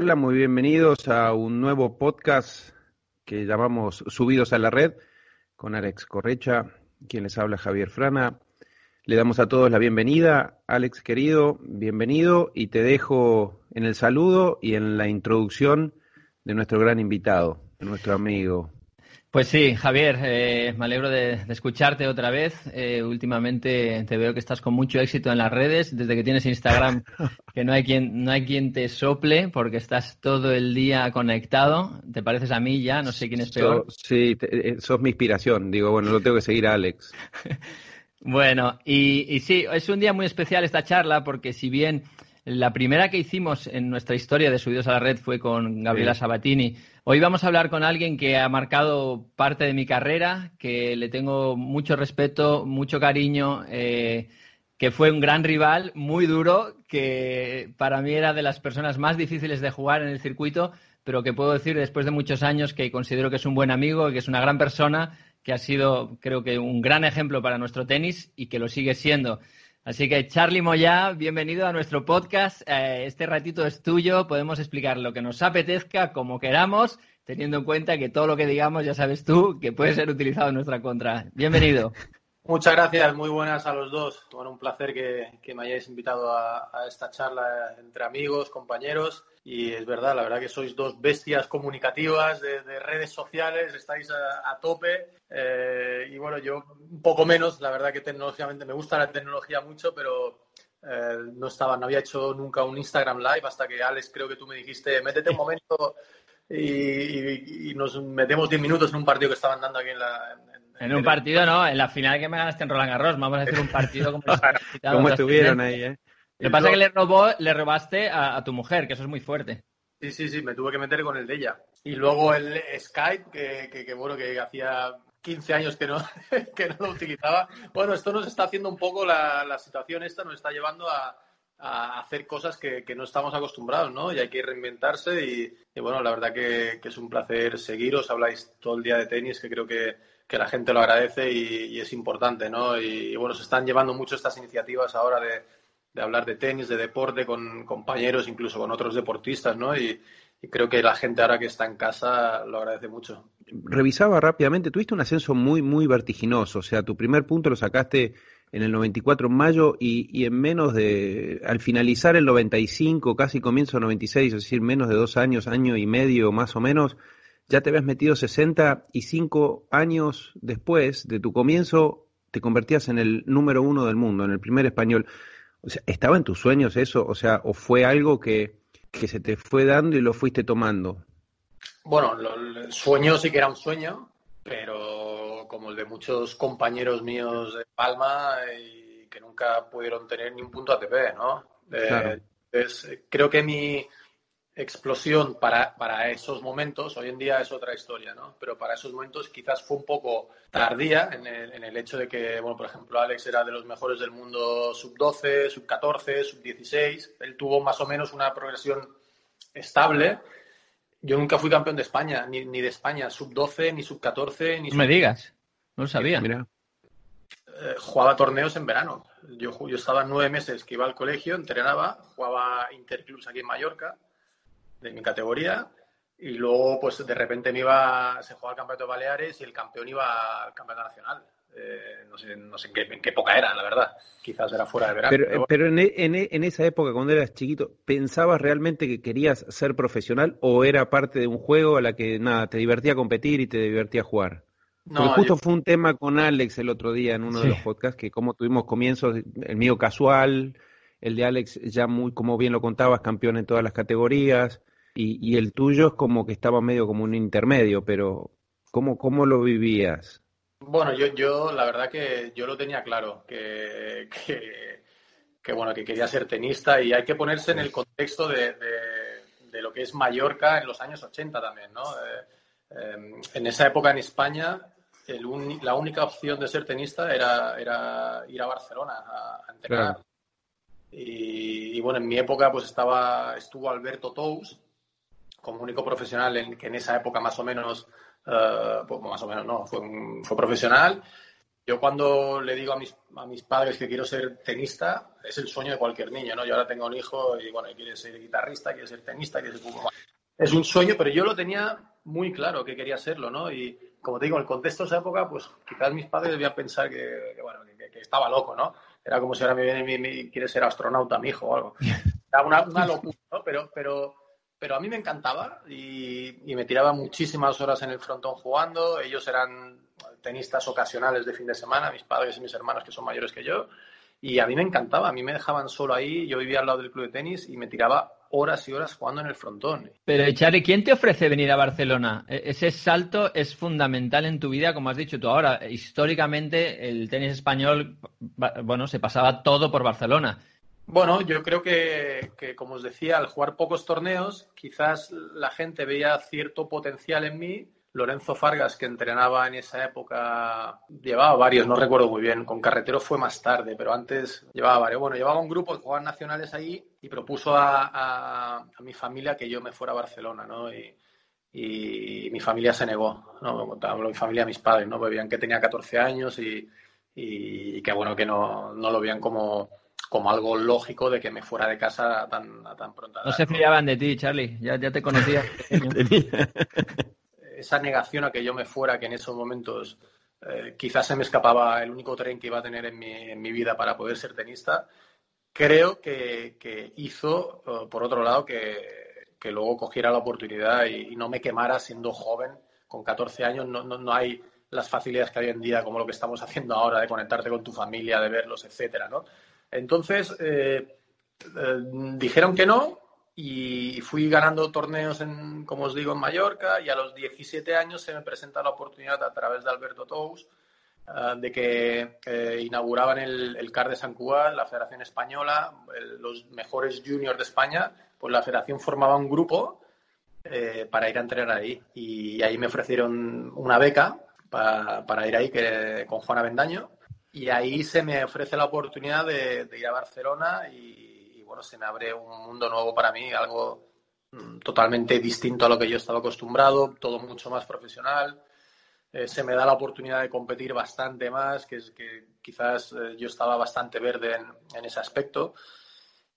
Hola, muy bienvenidos a un nuevo podcast que llamamos Subidos a la Red con Alex Correcha, quien les habla Javier Frana. Le damos a todos la bienvenida. Alex, querido, bienvenido y te dejo en el saludo y en la introducción de nuestro gran invitado, nuestro amigo. Pues sí, Javier, eh, me alegro de, de escucharte otra vez. Eh, últimamente te veo que estás con mucho éxito en las redes, desde que tienes Instagram, que no hay quien no hay quien te sople porque estás todo el día conectado. Te pareces a mí ya, no sé quién es peor. So- sí, te- eh, sos mi inspiración. Digo, bueno, lo tengo que seguir a Alex. Bueno, y, y sí, es un día muy especial esta charla porque si bien la primera que hicimos en nuestra historia de Subidos a la Red fue con Gabriela Sí. Sabatini, hoy vamos a hablar con alguien que ha marcado parte de mi carrera, que le tengo mucho respeto, mucho cariño, eh, que fue un gran rival, muy duro, que para mí era de las personas más difíciles de jugar en el circuito, pero que puedo decir después de muchos años que considero que es un buen amigo, que es una gran persona, que ha sido, creo que, un gran ejemplo para nuestro tenis y que lo sigue siendo. Así que, Charlie Moyá, bienvenido a nuestro podcast. Eh, este ratito es tuyo, podemos explicar lo que nos apetezca, como queramos, teniendo en cuenta que todo lo que digamos, ya sabes tú, que puede ser utilizado en nuestra contra. Bienvenido. Muchas gracias, muy buenas a los dos. Bueno, un placer que, que me hayáis invitado a, a esta charla entre amigos, compañeros. Y es verdad, la verdad que sois dos bestias comunicativas de, de redes sociales, estáis a, a tope. Eh, y bueno, yo un poco menos, la verdad que tecnológicamente me gusta la tecnología mucho, pero eh, no estaba, no había hecho nunca un Instagram Live hasta que Alex creo que tú me dijiste, métete un momento y, y- y nos metemos 10 minutos en un partido que estaban dando aquí en la... en- En un partido, no, en la final que me ganaste en Roland Garros, vamos a hacer un partido como los quitado ¿Cómo los estuvieron ahí, eh? Lo que pasa es que le robó, le robaste a, a tu mujer, que eso es muy fuerte. Sí, sí, sí, me tuve que meter con el de ella. Y luego el Skype, que, que, que, bueno, que hacía 15 años que no, que no lo utilizaba. Bueno, esto nos está haciendo un poco la, la situación esta, nos está llevando a, a hacer cosas que, que no estamos acostumbrados, ¿no? Y hay que reinventarse y, y bueno, la verdad que, que es un placer seguiros, habláis todo el día de tenis, que creo que, que la gente lo agradece y, es importante, ¿no? Y, bueno, se están llevando mucho estas iniciativas ahora de, de hablar de tenis, de deporte con compañeros, incluso con otros deportistas, ¿no? Y, y creo que la gente ahora que está en casa lo agradece mucho. revisaba rápidamente, tuviste un ascenso muy, muy vertiginoso. O sea, tu primer punto lo sacaste en el 94 en mayo y, y en menos de, al finalizar el 95, casi comienzo del 96, es decir, menos de dos años, año y medio más o menos, ya te habías metido 65 años después de tu comienzo, te convertías en el número uno del mundo, en el primer español. O sea, ¿estaba en tus sueños eso? O sea, ¿o fue algo que, que se te fue dando y lo fuiste tomando? Bueno, lo, el sueño sí que era un sueño, pero como el de muchos compañeros míos de Palma y que nunca pudieron tener ni un punto ATP, ¿no? Eh, Claro. entonces, creo que mi explosión para, para esos momentos, hoy en día es otra historia, ¿no? Pero para esos momentos quizás fue un poco tardía en el, en el hecho de que, bueno, por ejemplo, Alex era de los mejores del mundo sub-12, sub-14, sub-16. Él tuvo más o menos una progresión estable. Yo nunca fui campeón de España, ni, ni de España, sub-12, ni sub-14, ni No me digas, no lo sabía. Mira, eh, jugaba torneos en verano. Yo, yo estaba nueve meses que iba al colegio, entrenaba, jugaba interclubs aquí en Mallorca, de mi categoría, y luego, pues de repente me iba, se jugaba el campeonato de Baleares y el campeón iba al campeonato nacional. Eh, no sé, no sé en, qué, en qué época era, la verdad. Quizás era fuera de verano. Pero, pero bueno. pero en, e- en e- en esa época, cuando eras chiquito, ¿pensabas realmente que querías ser profesional o era parte de un juego a la que nada, te divertía competir y te divertía jugar? Porque No, justo yo- fue un tema con Alex el otro día en uno de los podcasts, que como tuvimos comienzos, el mío casual, el de Alex ya muy, como bien lo contabas, campeón en todas las categorías, y, y el tuyo es como que estaba medio como un intermedio, pero ¿cómo, cómo lo vivías? Bueno, yo, yo la verdad que yo lo tenía claro, que, que, que, bueno, que quería ser tenista y hay que ponerse en el contexto de, de, de lo que es Mallorca en los años 80 también, ¿no? Eh, eh, en esa época en España el uni- la única opción de ser tenista era, era ir a Barcelona a, a entrenar. Claro. Y, y, bueno, en mi época pues estaba, estuvo Alberto Tous como único profesional en, que en esa época más o menos, eh, pues más o menos no, fue, un- fue profesional. Yo cuando le digo a mis, a mis padres que quiero ser tenista, es el sueño de cualquier niño, ¿no? Yo ahora tengo un hijo y bueno, quiere ser guitarrista, quiere ser tenista, quiere ser. Es un sueño, pero yo lo tenía muy claro que quería serlo, ¿no? Y como te digo, en el contexto de esa época, pues quizás mis padres debían pensar que, que, bueno, que, que estaba loco, ¿no? Era como si ahora me viene mi- quiere ser astronauta mi hijo o algo. Era una, una locura, ¿no? Pero, pero, pero a mí me encantaba y, me tiraba muchísimas horas en el frontón jugando. Ellos eran tenistas ocasionales de fin de semana, mis padres y mis hermanos que son mayores que yo. Y a mí me encantaba, a mí me dejaban solo ahí, yo vivía al lado del club de tenis y me tiraba horas y horas jugando en el frontón. Pero, Charlie, ¿quién te ofrece venir a Barcelona? E- Ese salto es fundamental en tu vida, como has dicho tú ahora. Históricamente, el tenis español, bueno, se pasaba todo por Barcelona. Bueno, yo creo que, como os decía, al jugar pocos torneos, quizás la gente veía cierto potencial en mí. Lorenzo Fargas, que entrenaba en esa época, llevaba varios, no recuerdo muy bien. Con Carretero fue más tarde, pero antes llevaba varios. Bueno, llevaba un grupo de jugadores nacionales ahí y propuso a, mi familia que yo me fuera a Barcelona, ¿no? Y, y mi familia se negó, ¿no? Mi familia, mis padres, ¿no? Veían que tenía 14 años y, y que, bueno, que no, no lo veían como, como algo lógico de que me fuera de casa a tan, a tan pronta No se fiaban de ti, Charlie. Ya, ya te conocía. Esa negación a que yo me fuera, que en esos momentos eh, quizás se me escapaba el único tren que iba a tener en mi, en mi vida para poder ser tenista, creo que, que hizo, eh, por otro lado, que, que luego cogiera la oportunidad y, y no me quemara siendo joven, con 14 años, no, no, no hay las facilidades que hay hoy en día, como lo que estamos haciendo ahora, de conectarte con tu familia, de verlos, etcétera, ¿no? Entonces, eh, eh, dijeron que no y fui ganando torneos, en, como os digo, en Mallorca y a los 17 años se me presenta la oportunidad a través de Alberto Tous eh, de que inauguraban el, el CAR de San Cugat, la Federación Española, los mejores juniors de España, pues la federación formaba un grupo para ir a entrenar ahí. Y ahí me ofrecieron una beca pa- para ir ahí que, con Juan Avendaño y ahí se me ofrece la oportunidad de, de ir a Barcelona y, y, bueno, se me abre un mundo nuevo para mí, algo mm, totalmente distinto a lo que yo estaba acostumbrado, todo mucho más profesional. Eh, se me da la oportunidad de competir bastante más, que es que quizás eh, yo estaba bastante verde en, en ese aspecto.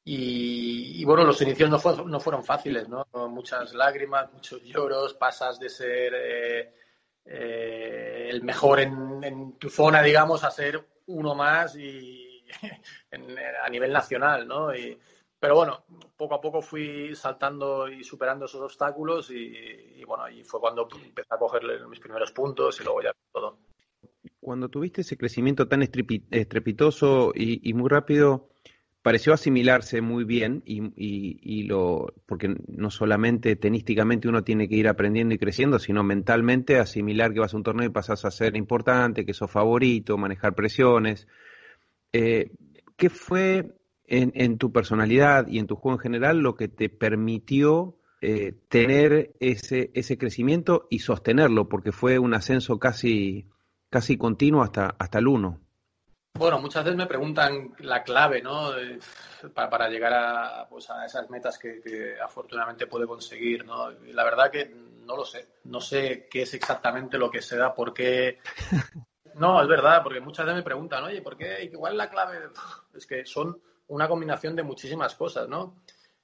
Y, y, bueno, los inicios no, fue- no fueron fáciles, ¿no? Muchas lágrimas, muchos lloros, pasas de ser eh, eh, el mejor en, tu zona, digamos, a ser uno más y a nivel nacional, ¿no? Pero bueno, poco a poco fui saltando y superando esos obstáculos y, bueno, ahí fue cuando empecé a cogerle mis primeros puntos y luego ya todo. Cuando tuviste ese crecimiento tan estrepi- estrepitoso y, y muy rápido, pareció asimilarse muy bien y, y- lo porque no solamente tenísticamente uno tiene que ir aprendiendo y creciendo, sino mentalmente asimilar que vas a un torneo y pasas a ser importante, que sos favorito, manejar presiones. Eh, ¿Qué fue en, en tu personalidad y en tu juego en general lo que te permitió eh, tener ese, ese crecimiento y sostenerlo? Porque fue un ascenso casi, casi continuo hasta, hasta el 1. Bueno, muchas veces me preguntan la clave, ¿no? Para, para llegar a, pues, a esas metas que, que afortunadamente puede conseguir, ¿no? La verdad que no lo sé. No sé qué es exactamente lo que se da, por qué. No, es verdad, porque muchas veces me preguntan, oye, ¿por qué? Igual la clave. Es que son una combinación de muchísimas cosas, ¿no?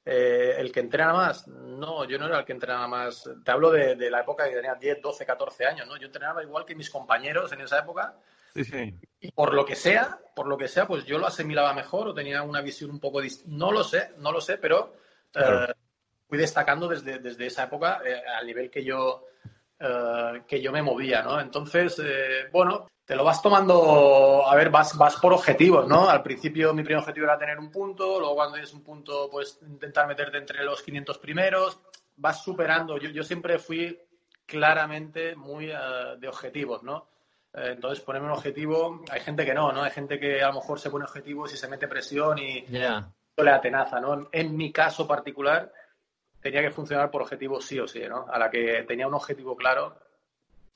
Eh, el que entrena más, no, yo no era el que entrenaba más. Te hablo de, de la época que tenía 10, 12, 14 años, ¿no? Yo entrenaba igual que mis compañeros en esa época Sí, sí. Y por lo que sea, por lo que sea, pues yo lo asimilaba mejor o tenía una visión un poco distinta. No lo sé, no lo sé, pero eh, Claro. fui destacando desde, desde esa época eh, al nivel que yo, eh, que yo me movía, ¿no? Entonces, eh, bueno, te lo vas tomando, a ver, vas, vas por objetivos, ¿no? Al principio mi primer objetivo era tener un punto, luego cuando tienes un punto, pues intentar meterte entre los 500 primeros, vas superando. Yo, yo siempre fui claramente muy eh, de objetivos, ¿no? Eh, entonces, ponerme un objetivo, hay gente que no, ¿no? Hay gente que a lo mejor se pone objetivos y se mete presión y le atenaza, ¿no? En mi caso particular, tenía que funcionar por objetivos sí o sí, ¿no? A la que tenía un objetivo claro,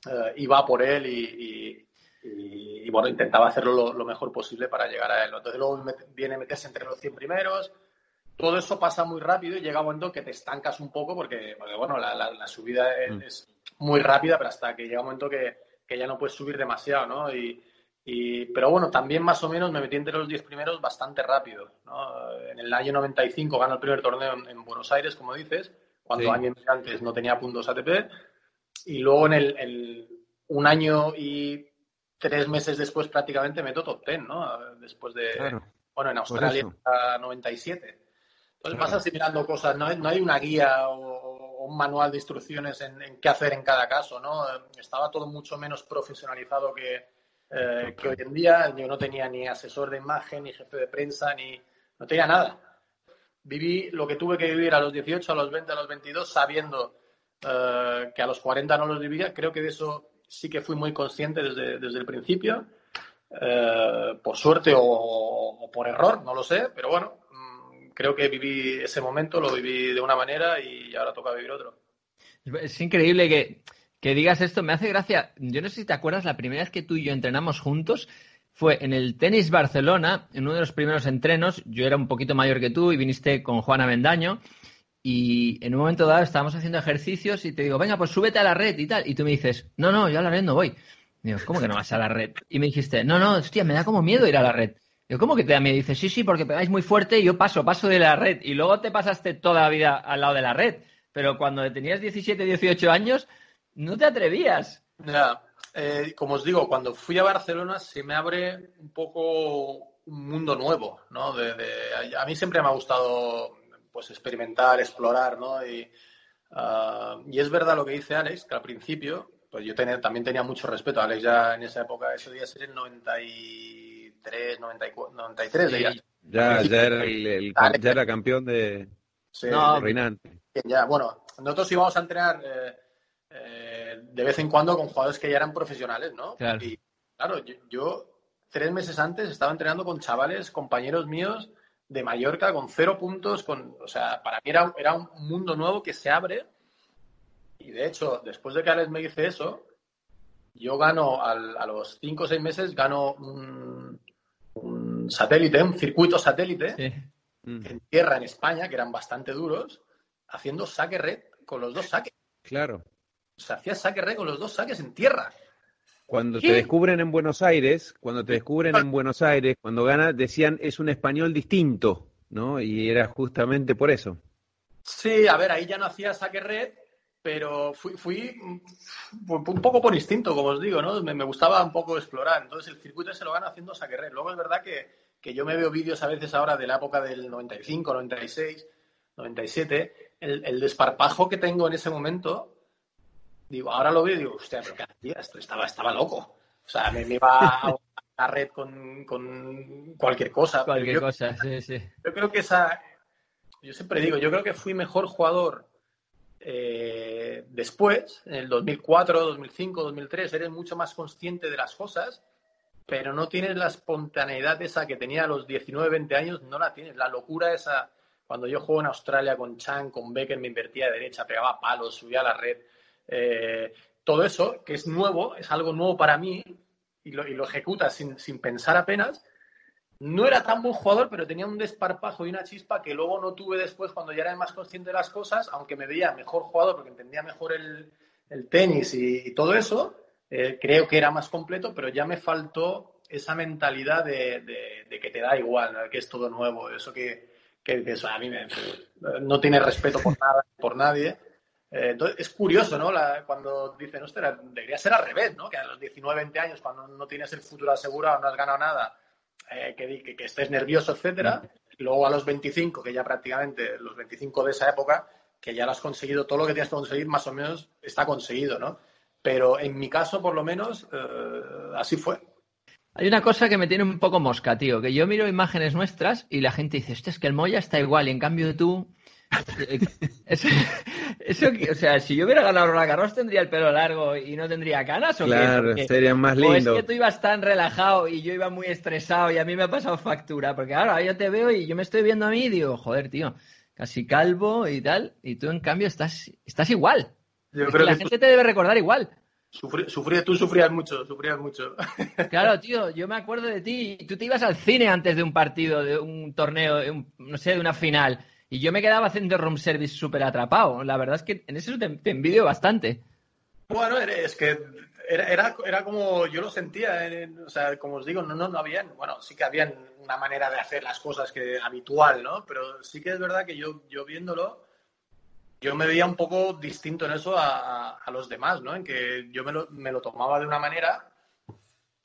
eh, iba por él y, y- y- y, bueno, intentaba hacerlo lo, lo mejor posible para llegar a él. ¿no? Entonces luego viene meterse entre los 100 primeros. Todo eso pasa muy rápido y llega un momento que te estancas un poco porque, porque, bueno, la, la- la subida es, Mm. es muy rápida, pero hasta que llega un momento que, que ya no puedes subir demasiado, ¿no? Y, y- pero bueno, también más o menos me metí entre los 10 primeros bastante rápido, ¿no? En el año 95 gano el primer torneo en, en Buenos Aires, como dices, cuando Sí. años antes no tenía puntos ATP. Y luego en el, el- un año y tres meses después prácticamente meto top 10, ¿no? Después de, Claro. bueno, en Australia eso. a 97. Entonces Claro. vas asimilando cosas, no hay, no hay una guía o, un manual de instrucciones en, qué hacer en cada caso, ¿no? Estaba todo mucho menos profesionalizado que, eh, que hoy en día. Yo no tenía ni asesor de imagen, ni jefe de prensa, ni no tenía nada. Viví lo que tuve que vivir a los 18, a los 20, a los 22, sabiendo eh, que a los 40 no los vivía. Creo que de eso sí que fui muy consciente desde, desde el principio. Eh, por suerte o, por error, no lo sé, pero bueno, creo que viví ese momento, lo viví de una manera y ahora toca vivir otro. Es increíble que, que digas esto, me hace gracia. Yo no sé si te acuerdas, la primera vez que tú y yo entrenamos juntos fue en el Tenis Barcelona, en uno de los primeros entrenos. Yo era un poquito mayor que tú y viniste con Juana Mendaño. Y en un momento dado estábamos haciendo ejercicios y te digo, venga, pues súbete a la red y tal. Y tú me dices, no, no, yo a la red no voy. Digo, ¿cómo que no vas a la red? Y me dijiste, no, no, hostia, me da como miedo ir a la red. Digo, ¿cómo que te da miedo? Y dices, sí, sí, porque pegáis muy fuerte y yo paso, paso de la red. Y luego te pasaste toda la vida al lado de la red. Pero cuando tenías 17, 18 años, no te atrevías. Ya, eh, como os digo, cuando fui a Barcelona se me abre un poco un mundo nuevo, ¿no? De, a mí siempre me ha gustado pues experimentar, explorar, ¿no? Y, ah, y es verdad lo que dice Alex, que al principio, pues yo también tenía mucho respeto. Alex ya en esa época, eso debía ser el 93, 94, 93, debía ser. Ya, ya era, el, el- ya era campeón de, Sí, No, reinante. ya, bueno, nosotros íbamos a entrenar eh, eh, de vez en cuando con jugadores que ya eran profesionales, ¿no? Claro. Y claro, yo, yo tres meses antes estaba entrenando con chavales, compañeros míos de Mallorca, con cero puntos, con, o sea, para mí era, era un mundo nuevo que se abre. Y de hecho, después de que Alex me dice eso, yo gano al- a los cinco o seis meses, gano un, un satélite, un circuito satélite Sí. Mm, en tierra en España, que eran bastante duros, haciendo saque red con los dos saques. Claro. O sea, hacía saque red con los dos saques en tierra. Cuando ¿Qué? te descubren en Buenos Aires, cuando te descubren en Buenos Aires, cuando ganas, decían es un español distinto, ¿no? Y era justamente por eso. Sí, a ver, ahí ya no hacía saque red, pero fui, fui un poco por instinto, como os digo, ¿no? Me, me gustaba un poco explorar. Entonces el circuito se lo gana haciendo saque red. Luego es verdad que, que yo me veo vídeos a veces ahora de la época del 95, 96, 97, el, el desparpajo que tengo en ese momento, digo, ahora lo veo y digo, hostia, pero ¿qué hacía? Esto estaba, estaba loco. O sea, me, me iba a la red con, con cualquier cosa. Cualquier yo- cosa, sí, sí. yo creo que esa. Yo siempre digo, yo creo que fui mejor jugador eh, después, en el 2004, 2005, 2003. Eres mucho más consciente de las cosas, pero no tienes la espontaneidad esa que tenía a los 19, 20 años, no la tienes. La locura esa. Cuando yo juego en Australia con Chan, con Becker, me invertía de derecha, pegaba palos, subía a la red. eh, todo eso, que es nuevo, es algo nuevo para mí, y lo, y lo ejecutas sin, sin pensar apenas, no era tan buen jugador, pero tenía un desparpajo y una chispa que luego no tuve después cuando ya era más consciente de las cosas, aunque me veía mejor jugador porque entendía mejor el, el tenis y, todo eso, eh, creo que era más completo, pero ya me faltó esa mentalidad de, de- que te da igual, ¿no? que es todo nuevo, eso que, que, que eso a mí me- no tiene respeto por nada, por nadie. Eh, es curioso, ¿no? Cuando dicen, ostras, debería ser al revés, ¿no? Que a los 19, 20 años, cuando no tienes el futuro asegurado, no has ganado nada, eh, que, que, que estés nervioso, etcétera. Luego a los 25, que ya prácticamente los 25 de esa época, que ya lo has conseguido, todo lo que tienes que conseguir más o menos está conseguido, ¿no? Pero en mi caso, por lo menos, eh, así fue. Hay una cosa que me tiene un poco mosca, tío, que yo miro imágenes nuestras y la gente dice, "Hostia, es que el Moya está igual y en cambio tú Eso, eso que- o sea, si yo hubiera ganado Roland Garros tendría el pelo largo y no tendría canas o qué? Claro, Porque- sería más o es lindo. que tú ibas tan relajado y yo iba muy estresado y a mí me ha pasado factura, porque ahora yo te veo y yo me estoy viendo a mí y digo, joder, tío, casi calvo y tal, y tú en cambio estás, estás igual. Yo que la que gente te debe recordar igual. tú, sufrí- sufrí- tú sufrías mucho, sufrías mucho. Claro, tío, yo me acuerdo de ti. Tú te ibas al cine antes de un partido, de un torneo, de un- no sé, de una final. Y yo me quedaba haciendo room service súper atrapado. La verdad es que en eso te, envidio bastante. Bueno, es que era, era, era como yo lo sentía, en- o sea, como os digo, no, no, no habían, bueno, sí que habían una manera de hacer las cosas que habitual, ¿no? Pero sí que es verdad que yo, yo viéndolo, yo me veía un poco distinto en eso a, a los demás, ¿no? En que yo me lo, me lo tomaba de una manera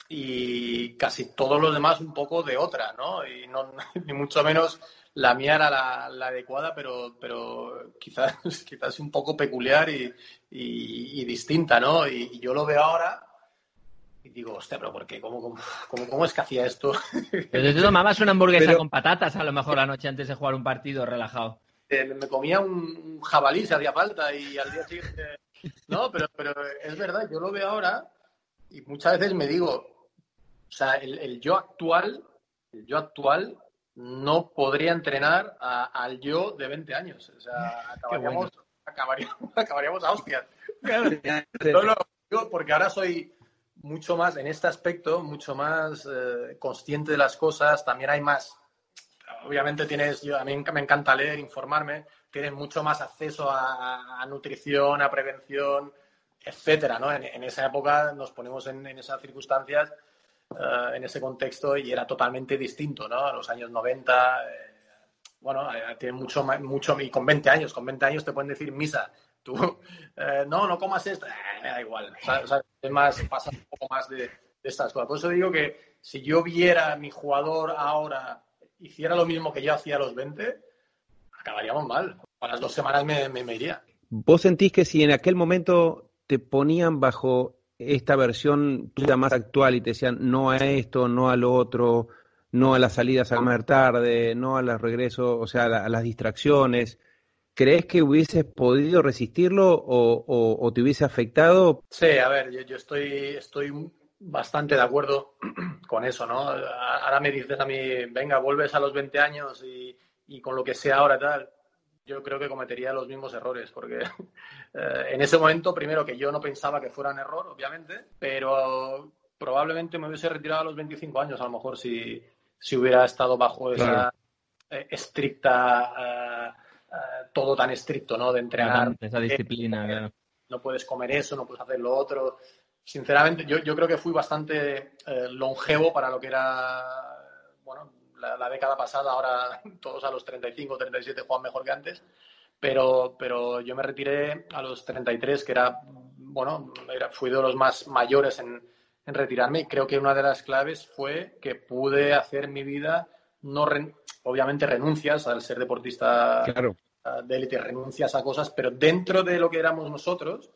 y casi todos los demás un poco de otra, ¿no? Y no, ni mucho menos la mía era la, la adecuada, pero, pero quizás, quizás un poco peculiar y, y- y distinta, ¿no? Y, y yo lo veo ahora y digo, hostia, pero ¿por qué? ¿Cómo, cómo, cómo, cómo es que hacía esto? Pero tú tomabas una hamburguesa Pero- con patatas a lo mejor la noche antes de jugar un partido relajado. Eh, me comía un jabalí si hacía falta y al día siguiente... No, pero, pero es verdad, yo lo veo ahora y muchas veces me digo, o sea, el, el yo actual, el yo actual no podría entrenar a- al yo de 20 años. O sea, acabaríamos, acabaríamos, acabaríamos a hostias. No, no, digo porque ahora soy mucho más, en este aspecto, mucho más eh, consciente de las cosas. También hay más, obviamente tienes, yo, a mí me encanta leer, informarme, tienes mucho más acceso a, a nutrición, a prevención, etcétera, ¿no? En, en esa época nos ponemos en, en esas circunstancias, eh, en ese contexto y era totalmente distinto, ¿no? A los años 90, eh, bueno, eh, tiene mucho, mucho, y con 20 años, con 20 años te pueden decir misa. Tú, no, no comas esto, da igual. O es más, pasa un poco más de, estas cosas. Por eso digo que si yo viera a mi jugador ahora hiciera lo mismo que yo hacía a los 20, acabaríamos mal. A las dos semanas me- me iría. ¿Vos sentís que si en aquel momento te ponían bajo esta versión tuya más actual y te decían no a esto, no a lo otro, no a las salidas a comer tarde, no a los regresos, o sea, a, la- a las distracciones, ¿crees que hubieses podido resistirlo o, te hubiese afectado? Sí, a ver, yo, yo estoy, estoy bastante de acuerdo con eso, ¿no? Ahora me dices a mí, venga, vuelves a los 20 años y, y con lo que sea ahora tal. Yo creo que cometería los mismos errores, porque eh, en ese momento, primero que yo no pensaba que fuera un error, obviamente, pero probablemente me hubiese retirado a los 25 años, a lo mejor, si, si hubiera estado bajo esa eh, estricta, eh, eh, todo tan estricto, ¿no? De entrenar Esa disciplina, claro. no puedes comer eso, no puedes hacer lo otro. Sinceramente, yo, yo creo que fui bastante eh, longevo para lo que era, la, la década pasada. Ahora todos a los 35, 37 juegan mejor que antes. Pero, pero yo me retiré a los 33, que era, bueno, era, fui de los más mayores en, en retirarme. Y creo que una de las claves fue que pude hacer mi vida, no ren- obviamente renuncias al ser deportista Claro. de élite, renuncias a cosas, pero dentro de lo que éramos nosotros,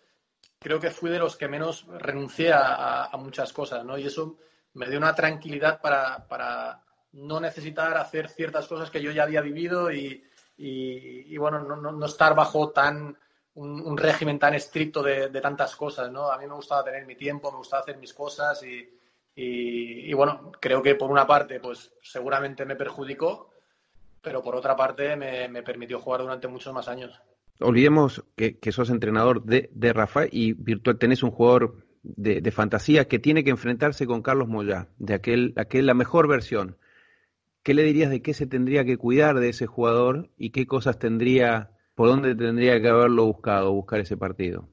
creo que fui de los que menos renuncié a, a- a muchas cosas, ¿no? Y eso me dio una tranquilidad para, para no necesitar hacer ciertas cosas que yo ya había vivido y, y- bueno, no, no- no estar bajo tan un, régimen tan estricto de, de tantas cosas, ¿no? A mí me gustaba tener mi tiempo, me gustaba hacer mis cosas y, y- bueno, creo que por una parte, pues seguramente me perjudicó, pero por otra parte me, me permitió jugar durante muchos más años. Olvidemos que, que sos entrenador de, de Rafa y virtual tenés un jugador de, de fantasía que tiene que enfrentarse con Carlos Moyá, de aquel, aquel la mejor versión. ¿Qué le dirías de qué se tendría que cuidar de ese jugador y qué cosas tendría, por dónde tendría que haberlo buscado, buscar ese partido?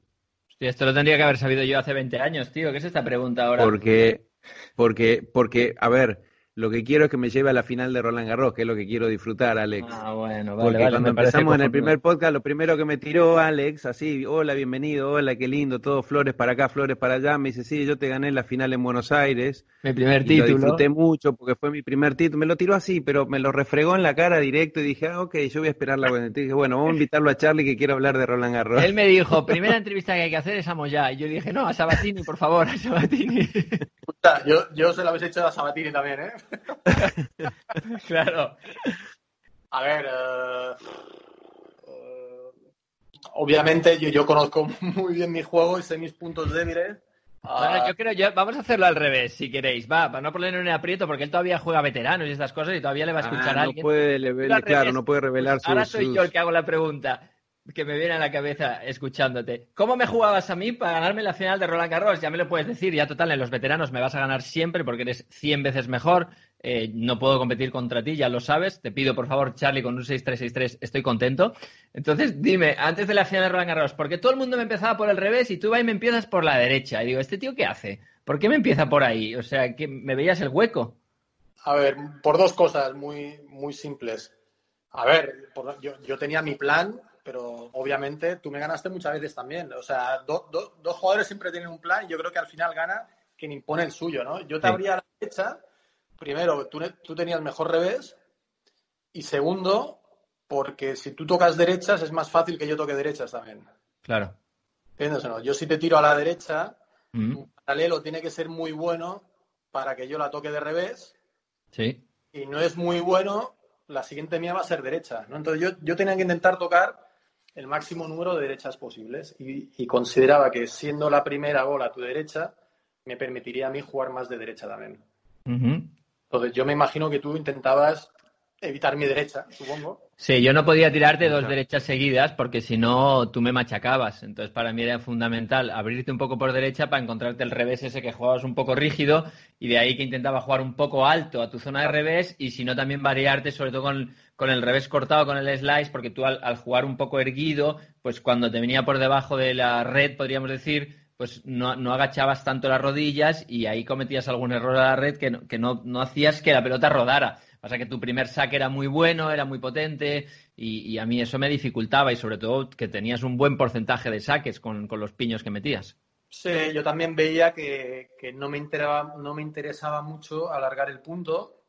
Hostia, esto lo tendría que haber sabido yo hace 20 años, tío. ¿Qué es esta pregunta ahora? Porque, porque, porque, a ver, lo que quiero es que me lleve a la final de Roland Garros, que es lo que quiero disfrutar, Alex. Ah, bueno, vale, Porque vale, cuando empezamos en el primer podcast, lo primero que me tiró Alex, así, hola, bienvenido, hola, qué lindo, todo flores para acá, flores para allá, me dice, sí, yo te gané la final en Buenos Aires, Mi primer y lo título. disfruté mucho porque fue mi primer título, me lo tiró así, pero me lo refregó en la cara directo y dije, ah, ok, yo voy a esperar la buena. Y dije, bueno, vamos a invitarlo a Charlie que quiero hablar de Roland Garros. Él me dijo, primera entrevista que hay que hacer es a Moyá. Y yo dije, no, a Sabatini, por favor, a Sabatini. Puta, Yo, yo se lo habéis hecho a Sabatini también, ¿eh? claro. A ver, eh, obviamente yo, yo conozco muy bien mi juego y sé mis puntos débiles. Bueno, Ah, yo creo, yo, vamos a hacerlo al revés, si queréis. Va, para no ponerle en aprieto, porque él todavía juega veteranos y estas cosas y todavía le va a escuchar Ah, a no alguien. puede, le- claro, revés. no puede revelar Ahora soy sus- yo el que hago la pregunta que me viene a la cabeza escuchándote. ¿Cómo me jugabas a mí para ganarme la final de Roland Garros? Ya me lo puedes decir, ya total, en los veteranos me vas a ganar siempre porque eres 100 veces mejor. Eh, no puedo competir contra ti, ya lo sabes. Te pido, por favor, Charlie, con un 6-3-6-3, estoy contento. Entonces, dime, antes de la final de Roland Garros, porque todo el mundo me empezaba por el revés y tú ahí me empiezas por la derecha. Y digo, ¿este tío qué hace? ¿Por qué me empieza por ahí? O sea, que me veías el hueco. A ver, por dos cosas muy, muy simples. A ver, yo, yo tenía mi plan, pero obviamente tú me ganaste muchas veces también. O sea, do- do- dos jugadores siempre tienen un plan y yo creo que al final gana quien impone el suyo, ¿no? Yo te Sí. abría a la derecha, primero, tú, tú tenías mejor revés y segundo, porque si tú tocas derechas es más fácil que yo toque derechas también. Claro. ¿Entiendes o no? Yo si te tiro a la derecha, Mm, un paralelo tiene que ser muy bueno para que yo la toque de revés Sí. y no es muy bueno, la siguiente mía va a ser derecha. ¿no? Entonces yo, yo tenía que intentar tocar el máximo número de derechas posibles y, y consideraba que siendo la primera bola a tu derecha, me permitiría a mí jugar más de derecha también. Entonces yo me imagino que tú intentabas evitar mi derecha, supongo. Sí, yo no podía tirarte dos derechas seguidas porque si no tú me machacabas. Entonces para mí era fundamental abrirte un poco por derecha para encontrarte el revés ese que jugabas un poco rígido y de ahí que intentaba jugar un poco alto a tu zona de revés y si no también variarte sobre todo con, con el revés cortado, con el slice, porque tú al, al jugar un poco erguido, pues cuando te venía por debajo de la red, podríamos decir, pues no, no agachabas tanto las rodillas y ahí cometías algún error a la red que no, que no, no hacías que la pelota rodara. Pasa que tu primer saque era muy bueno, era muy potente y, y a mí eso me dificultaba y sobre todo que tenías un buen porcentaje de saques con, con los piños que metías. Sí, yo también veía que, que no, me interesaba, no me interesaba mucho alargar el punto.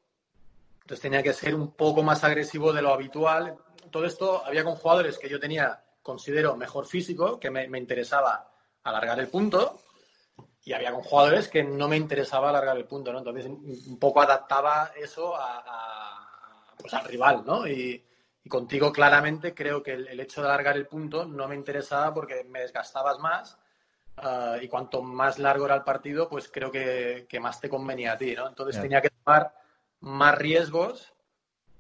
Entonces tenía que ser un poco más agresivo de lo habitual. Todo esto había con jugadores que yo tenía, considero, mejor físico, que me, me interesaba alargar el punto. Y había con jugadores que no me interesaba alargar el punto, ¿no? Entonces un poco adaptaba eso a, a- pues, al rival, ¿no? Y, y contigo claramente creo que el, el hecho de alargar el punto no me interesaba porque me desgastabas más Ah, y cuanto más largo era el partido, pues creo que, que más te convenía a ti, ¿no? Entonces tenía que tomar más riesgos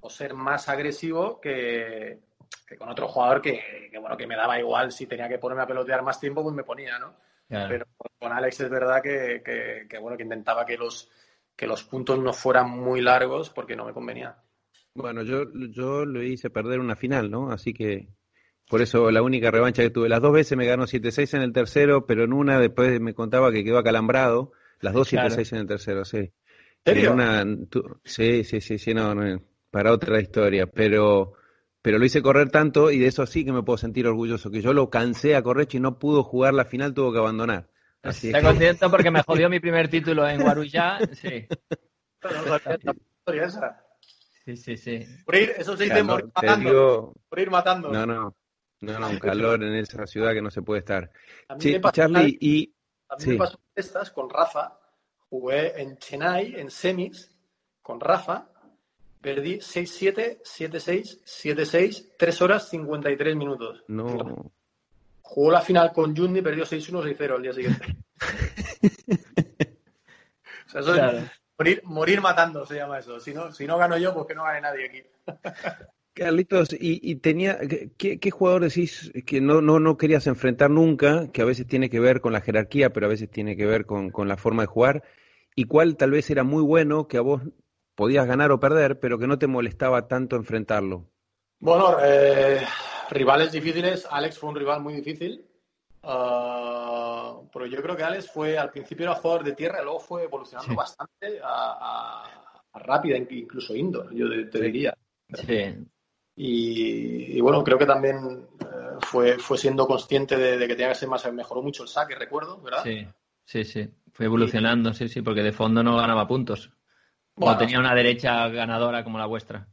o ser más agresivo que, que con otro jugador que, que, bueno, que me daba igual si tenía que ponerme a pelotear más tiempo, pues me ponía, ¿no? Pero con Alex es verdad que, que- que, bueno, que intentaba que los, que los puntos no fueran muy largos porque no me convenía. Bueno, yo, yo lo hice perder una final, ¿no? Así que por eso la única revancha que tuve, las dos veces me ganó 7-6 en el tercero, pero en una después me contaba que quedó acalambrado, las dos Claro. 7-6 en el tercero, sí. ¿En serio? En una, sí, sí, sí, sí, no, no, para otra historia, pero, pero lo hice correr tanto y de eso sí que me puedo sentir orgulloso, que yo lo cansé a Correcho y no pudo jugar la final, tuvo que abandonar. Así Está que- contento porque me jodió mi primer título en Guarujá. Sí, No sabía esta historia esa. sí, sí. sí. Morir, eso se dice calor, matando. digo, Morir matando. no, no, no, no, un calor en esa ciudad que no se puede estar. A mí Sí, me pasó- Charlie, y A mí Sí. me pasó estas con Rafa. Jugué en Chennai, en semis, con Rafa. Perdí 6-7, 7-6, 7-6, 3 horas 53 minutos. no, Jugó la final con Jundi, perdió 6-1, 6-0 al día siguiente. o sea, eso es Claro. morir, morir matando se llama eso. Si no, si no gano yo, pues que no gane nadie aquí. Carlitos, y, y tenía, ¿qué, qué jugador decís que no, no, no querías enfrentar nunca, que a veces tiene que ver con la jerarquía, pero a veces tiene que ver con, con la forma de jugar? ¿Y cuál tal vez era muy bueno, que a vos podías ganar o perder, pero que no te molestaba tanto enfrentarlo? Bueno, eh, rivales difíciles. Alex fue un rival muy difícil. Ah, pero yo creo que Alex fue, al principio era jugador de tierra y luego fue evolucionando Sí. bastante a, a- a rápida, incluso indoor, yo te, te diría. Sí, Y, y bueno, creo que también eh, fue, fue siendo consciente de, de que tenía que ser más. Mejoró mucho el saque, recuerdo, ¿verdad? sí, sí, sí. Fue evolucionando, sí, sí, porque de fondo no ganaba puntos. Bueno. No tenía una derecha ganadora como la vuestra.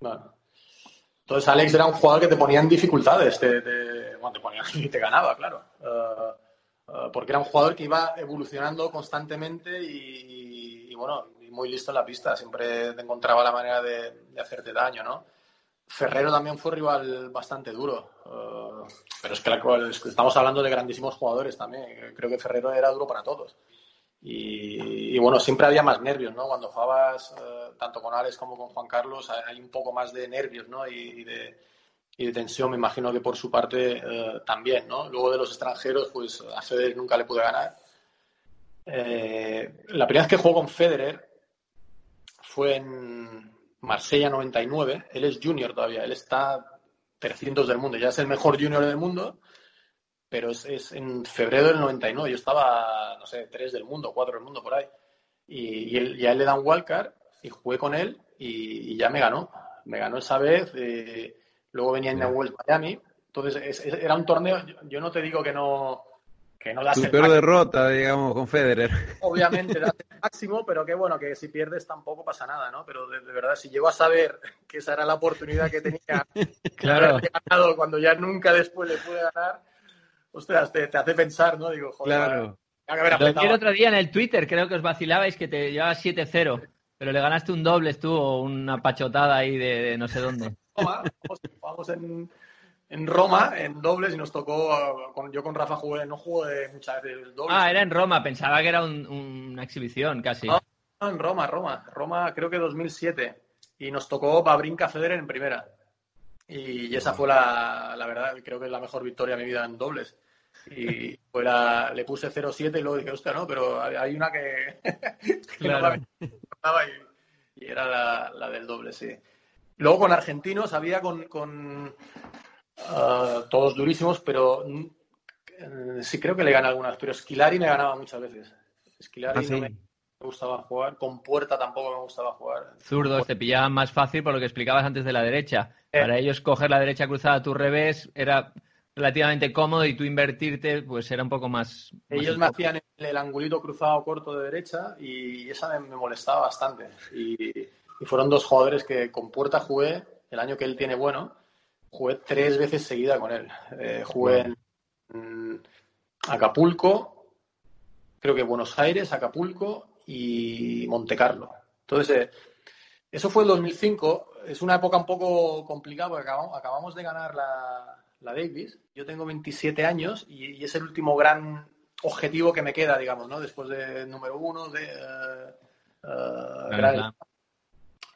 Bueno. Entonces Alex era un jugador que te ponía en dificultades, te, te- bueno, te ponía y te ganaba, claro. Eh, eh, porque era un jugador que iba evolucionando constantemente y, y, bueno, y muy listo en la pista. Siempre te encontraba la manera de, de hacerte daño, ¿no? Ferrero también fue rival bastante duro. Eh, pero es que, la, es que, estamos hablando de grandísimos jugadores también. Creo que Ferrero era duro para todos. Y, y bueno, siempre había más nervios, ¿no? Cuando jugabas eh, tanto con Alex como con Juan Carlos, hay un poco más de nervios, ¿no? Y, y, de, y de, tensión, me imagino que por su parte eh, también, ¿no? Luego de los extranjeros, pues a Federer nunca le pude ganar. la primera vez que jugó con Federer fue en, Marsella 99, él es junior todavía, él está 300 del mundo, ya es el mejor junior del mundo, pero es, es en febrero del 99, yo estaba, no sé, 3 del mundo, 4 del mundo por ahí, y, y, él, y a él le dan wildcard y jugué con él y, y, ya me ganó, me ganó esa vez, eh, luego venía en Wells Miami, entonces es, es, era un torneo, yo, yo no te digo que no, que no das tu peor derrota, digamos, con Federer. Obviamente das el máximo, pero que bueno, que si pierdes tampoco pasa nada, ¿no? Pero de, de verdad, si llego a saber que esa era la oportunidad que tenía claro. ganado cuando ya nunca después le pude ganar, ostras, te, te hace pensar, ¿no? Digo, joder, claro. El otro día en el Twitter, creo que os vacilabais que te llevabas 7-0, pero le ganaste un doble tú o una pachotada ahí de, de no sé dónde. Toma, vamos en en Roma, en dobles, y nos tocó, con, yo con Rafa jugué, no jugué muchas veces el dobles. Ah, era en Roma, pensaba que era un, una exhibición casi. No, no, en Roma, Roma, Roma creo que 2007, y nos tocó Babrinka Federer en primera. Y, esa fue la, la, verdad, creo que es la mejor victoria de mi vida en dobles. Y la, le puse 0-7 y luego dije, hostia, no, pero hay una que, que claro. no y, y, era la, la, del doble, sí. Luego con argentinos había con, con Uh, todos durísimos, pero uh, sí creo que le gana algunas. Pero Esquilari me ganaba muchas veces. Esquilari ah, sí. no me, gustaba jugar. Con Puerta tampoco me gustaba jugar. Zurdos te pillaban más fácil por lo que explicabas antes de la derecha. Eh. Para ellos coger la derecha cruzada a tu revés era relativamente cómodo y tú invertirte pues era un poco más... Ellos más me hacían el, el, angulito cruzado corto de derecha y esa me, molestaba bastante. Y, y, fueron dos jugadores que con Puerta jugué el año que él tiene bueno jugué tres veces seguida con él. Eh, jugué en, en, Acapulco, creo que Buenos Aires, Acapulco y Monte Carlo. Entonces, eh, eso fue el 2005. Es una época un poco complicada porque acabamos, acabamos de ganar la, la, Davis. Yo tengo 27 años y, y, es el último gran objetivo que me queda, digamos, ¿no? Después de número uno, de... Uh, uh, gran...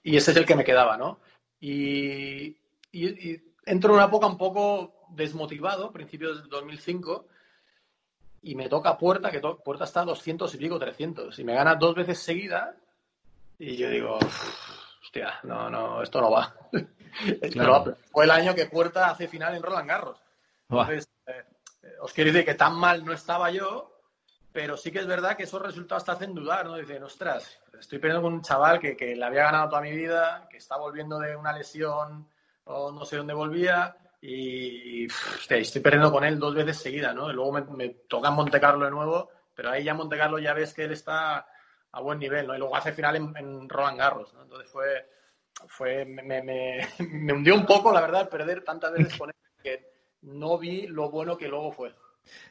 Y ese es el que me quedaba, ¿no? Y, y, y entro en una época un poco desmotivado, principios del 2005, y me toca Puerta, que to Puerta está a 200 y pico, 300, y me gana dos veces seguida, y yo digo, hostia, no, no, esto no va. Claro. Pero fue el año que Puerta hace final en Roland Garros. Entonces, eh, os quiero decir que tan mal no estaba yo, pero sí que es verdad que esos resultados te hacen dudar, ¿no? Dicen, ostras, estoy perdiendo con un chaval que, que le había ganado toda mi vida, que está volviendo de una lesión o no sé dónde volvía y hostia, estoy perdiendo con él dos veces seguida, ¿no? Y luego me, me, toca en Monte Carlo de nuevo, pero ahí ya en Monte Carlo ya ves que él está a buen nivel, ¿no? Y luego hace final en, en Roland Garros, ¿no? Entonces fue, fue me, me, me, hundió un poco, la verdad, perder tantas veces con él, que no vi lo bueno que luego fue.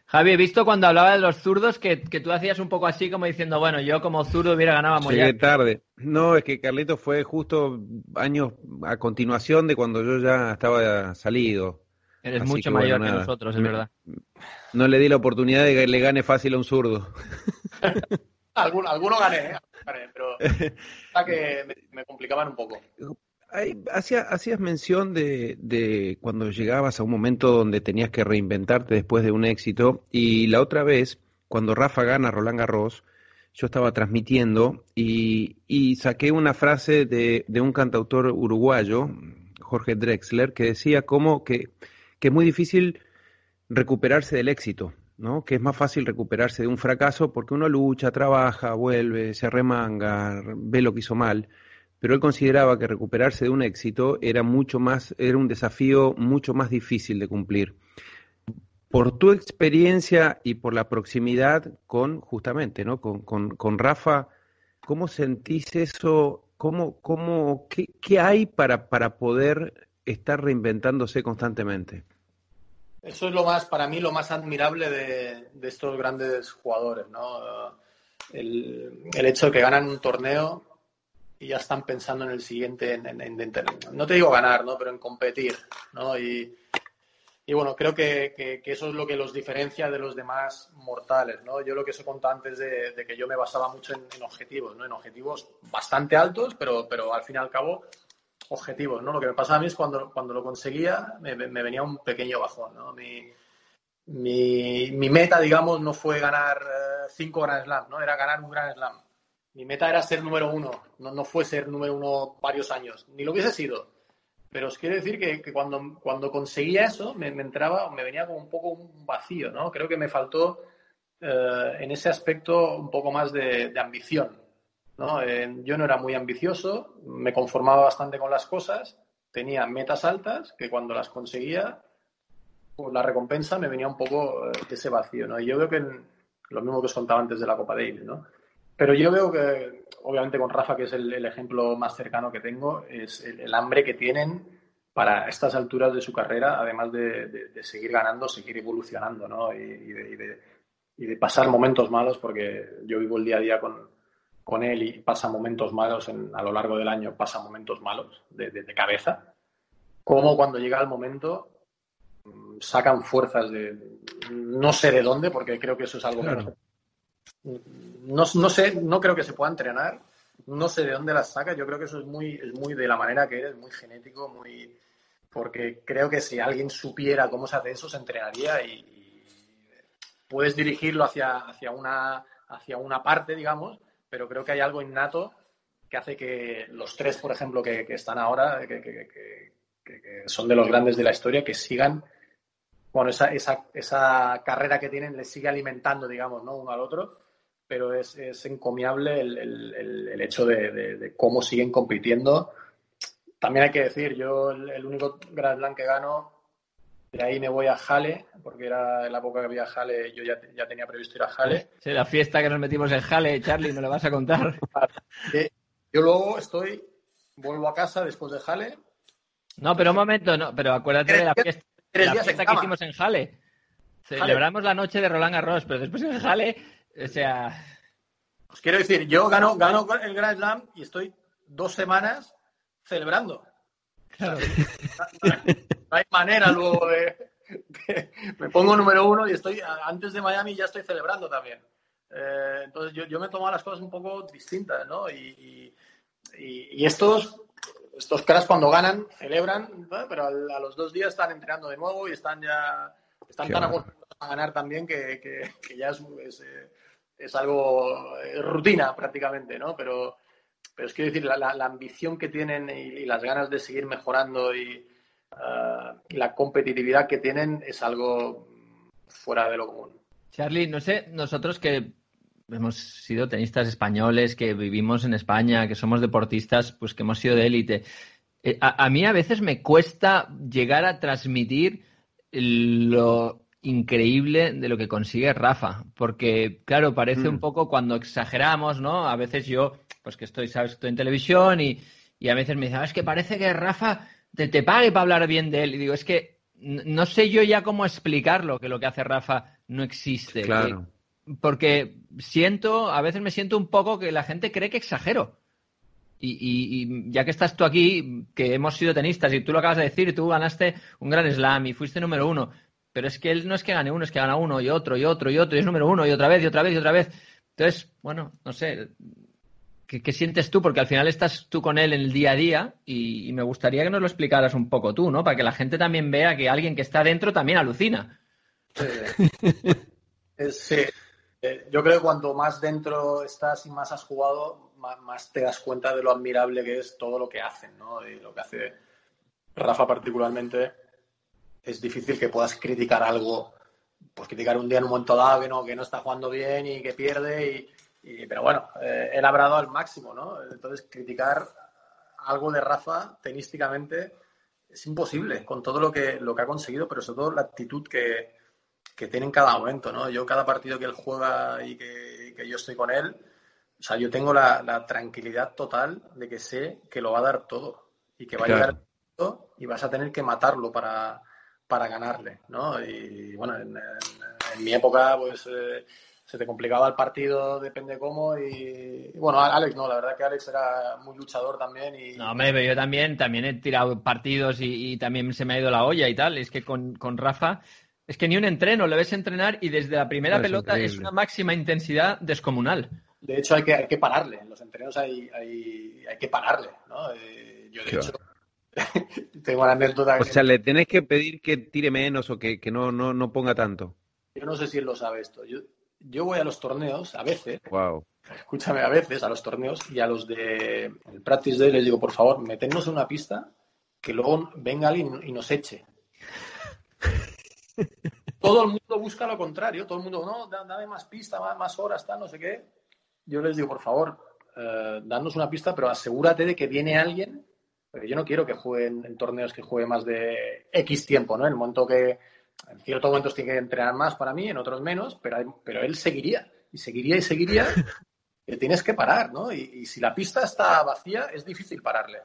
Javi, he visto cuando hablaba de los zurdos que, que, tú hacías un poco así como diciendo, bueno, yo como zurdo hubiera ganado a Moyar. Llegué tarde. No, es que Carlito fue justo años a continuación de cuando yo ya estaba salido. Eres así mucho que, mayor bueno, que nosotros, es verdad. No le di la oportunidad de que le gane fácil a un zurdo. alguno, alguno gané, ¿eh? gané, pero que me, me complicaban un poco. Hacía, hacías mención de, de, cuando llegabas a un momento donde tenías que reinventarte después de un éxito y la otra vez, cuando Rafa gana Roland Garros, yo estaba transmitiendo y, y saqué una frase de, de, un cantautor uruguayo, Jorge Drexler, que decía como que, que es muy difícil recuperarse del éxito, ¿no? Que es más fácil recuperarse de un fracaso porque uno lucha, trabaja, vuelve, se remanga, ve lo que hizo mal pero él consideraba que recuperarse de un éxito era mucho más, era un desafío mucho más difícil de cumplir. Por tu experiencia y por la proximidad con, justamente, ¿no? Con, con, con Rafa, ¿cómo sentís eso? ¿Cómo, cómo, qué, qué hay para, para poder estar reinventándose constantemente? Eso es lo más, para mí, lo más admirable de, de estos grandes jugadores, ¿no? El, el, hecho de que ganan un torneo y ya están pensando en el siguiente, en, en- en- no te digo ganar, ¿no? Pero en competir, ¿no? Y, y bueno, creo que, que- eso es lo que los diferencia de los demás mortales, ¿no? Yo lo que os he contado antes de, de que yo me basaba mucho en, en objetivos, ¿no? En objetivos bastante altos, pero, pero al fin y al cabo objetivos, ¿no? Lo que me pasaba a mí es cuando, cuando lo conseguía me, venía un pequeño bajón, ¿no? Mi, mi, meta, digamos, no fue ganar eh, cinco Grand Slam, ¿no? Era ganar un Grand Slam. Mi meta era ser número uno, no, no fue ser número uno varios años, ni lo hubiese sido. Pero os quiero decir que, que cuando, cuando conseguía eso, me, entraba, me venía como un poco un vacío, ¿no? Creo que me faltó eh, en ese aspecto un poco más de ambición, ¿no? Yo no era muy ambicioso, me conformaba bastante con las cosas, tenía metas altas que cuando las conseguía, pues la recompensa me venía un poco eh, ese vacío, ¿no? Y yo veo que lo mismo que os contaba antes de la Copa Davis, ¿no? Pero yo veo que, obviamente con Rafa, que es el, ejemplo más cercano que tengo, es el, hambre que tienen para estas alturas de su carrera, además de, de- de seguir ganando, seguir evolucionando, ¿no? De, y de- y de pasar momentos malos, porque yo vivo el día a día con, con él y pasa momentos malos en- a lo largo del año, pasa momentos malos de, de- de cabeza. Como cuando llega el momento mm, sacan fuerzas de no sé de dónde, porque creo que eso es algo que no, Claro. no, no sé, no creo que se pueda entrenar, no sé de dónde las saca, yo creo que eso es muy, es muy de la manera que eres, muy genético, muy porque creo que si alguien supiera cómo se hace eso, se entrenaría y, y puedes dirigirlo hacia, hacia, una, hacia una parte, digamos, pero creo que hay algo innato que hace que los tres, por ejemplo, que, que están ahora, que, que- que- son de los grandes de la historia, que sigan, bueno, esa, esa, esa carrera que tienen les sigue alimentando, digamos, ¿no? Uno al otro, pero es, es encomiable el- el- el hecho de, de- de cómo siguen compitiendo. También hay que decir, yo el, el único Grand Slam que gano, de ahí me voy a Jale, porque era en la época que había Jale, yo ya, ya tenía previsto ir a Jale. Sí, la fiesta que nos metimos en Jale, Charlie, ¿me lo vas a contar? Eh, Yo luego estoy, vuelvo a casa después de Jale, No, pero un momento, no, pero acuérdate de la fiesta, la que hicimos en Jale. Celebramos la noche de Roland Garros, pero después en Jale, o sea, Os quiero decir, yo gano, gano el Grand Slam y estoy dos semanas celebrando. Claro. No hay manera luego de, de- Me pongo número uno y estoy antes de Miami ya estoy celebrando también. Eh, entonces yo, yo me tomo las cosas un poco distintas, ¿no? Y, y- y- estos, estos caras cuando ganan celebran, ¿no? pero al- a, los dos días están entrenando de nuevo y están ya están Qué tan acostumbrados a ganar también que, que- que ya es, es, eh, es algo eh, rutina prácticamente, ¿no? Pero, pero es quiero decir, la, la- la ambición que tienen y, y las ganas de seguir mejorando y, y la competitividad que tienen es algo fuera de lo común. Charlie, no sé, nosotros que hemos sido tenistas españoles, que vivimos en España, que somos deportistas, pues que hemos sido de élite. eh, a, a mí a veces me cuesta llegar a transmitir lo increíble de lo que consigue Rafa, porque claro, parece Mm. un poco cuando exageramos, ¿no? A veces yo, pues que estoy, sabes, estoy en televisión y, y a veces me dicen, "Ah, es que parece que Rafa te, te pague para hablar bien de él. Y digo, es que no sé yo ya cómo explicarlo, que lo que hace Rafa no existe. Claro. que- porque siento, a veces me siento un poco que la gente cree que exagero. Y, y- y ya que estás tú aquí, que hemos sido tenistas y tú lo acabas de decir, tú ganaste un gran slam y fuiste número uno. Pero es que él no es que gane uno, es que gana uno y otro y otro y otro y es número uno y otra vez y otra vez y otra vez. Entonces, bueno, no sé, ¿qué, qué sientes tú? Porque al final estás tú con él en el día a día y, y me gustaría que nos lo explicaras un poco tú, ¿no? Para que la gente también vea que alguien que está dentro también alucina. Es- sí. Eh, yo creo que cuanto más dentro estás y más has jugado, más, más te das cuenta de lo admirable que es todo lo que hacen, ¿no? Y lo que hace Rafa particularmente. Es difícil que puedas criticar algo, pues criticar un día en un momento dado que no, que no está jugando bien y que pierde, y, y- pero bueno, eh, él ha al máximo, ¿no? Entonces criticar algo de Rafa tenísticamente es imposible con todo lo que, lo que ha conseguido, pero sobre todo la actitud que, que tiene en cada momento, ¿no? Yo cada partido que él juega y que, que yo estoy con él, o sea, yo tengo la, la tranquilidad total de que sé que lo va a dar todo y que va Claro. a llegar momento y vas a tener que matarlo para, para ganarle, ¿no? Y bueno, en, en- en mi época, pues eh, se te complicaba el partido, depende cómo. Y, y bueno, Alex no, la verdad que Alex era muy luchador también. Y... No, hombre, pero yo también, también he tirado partidos y, y también se me ha ido la olla y tal. Es que con, con Rafa, es que ni un entreno, le ves entrenar y desde la primera es pelota es una máxima intensidad descomunal. De hecho, hay que, hay que pararle. En los entrenos hay, hay, hay que pararle, ¿no? Eh, yo, de Qué hecho, tengo una anécdota. O sea, le tenés que pedir que tire menos o que, que no, no, no ponga tanto. Yo no sé si él lo sabe esto. Yo, yo voy a los torneos, a veces, Wow. escúchame, a veces a los torneos y a los de el practice day les digo, por favor, meternos en una pista que luego venga alguien y nos eche. Todo el mundo busca lo contrario, todo el mundo, no, da- dame más pista, más, horas, tal, no sé qué. Yo les digo, por favor, eh, danos una pista, pero asegúrate de que viene alguien, porque yo no quiero que jueguen en torneos que juegue más de X tiempo, ¿no? En el momento que, en ciertos momentos tiene que entrenar más para mí, en otros menos, pero, pero él seguiría, y seguiría y seguiría, que tienes que parar, ¿no? Y, y si la pista está vacía, es difícil pararle.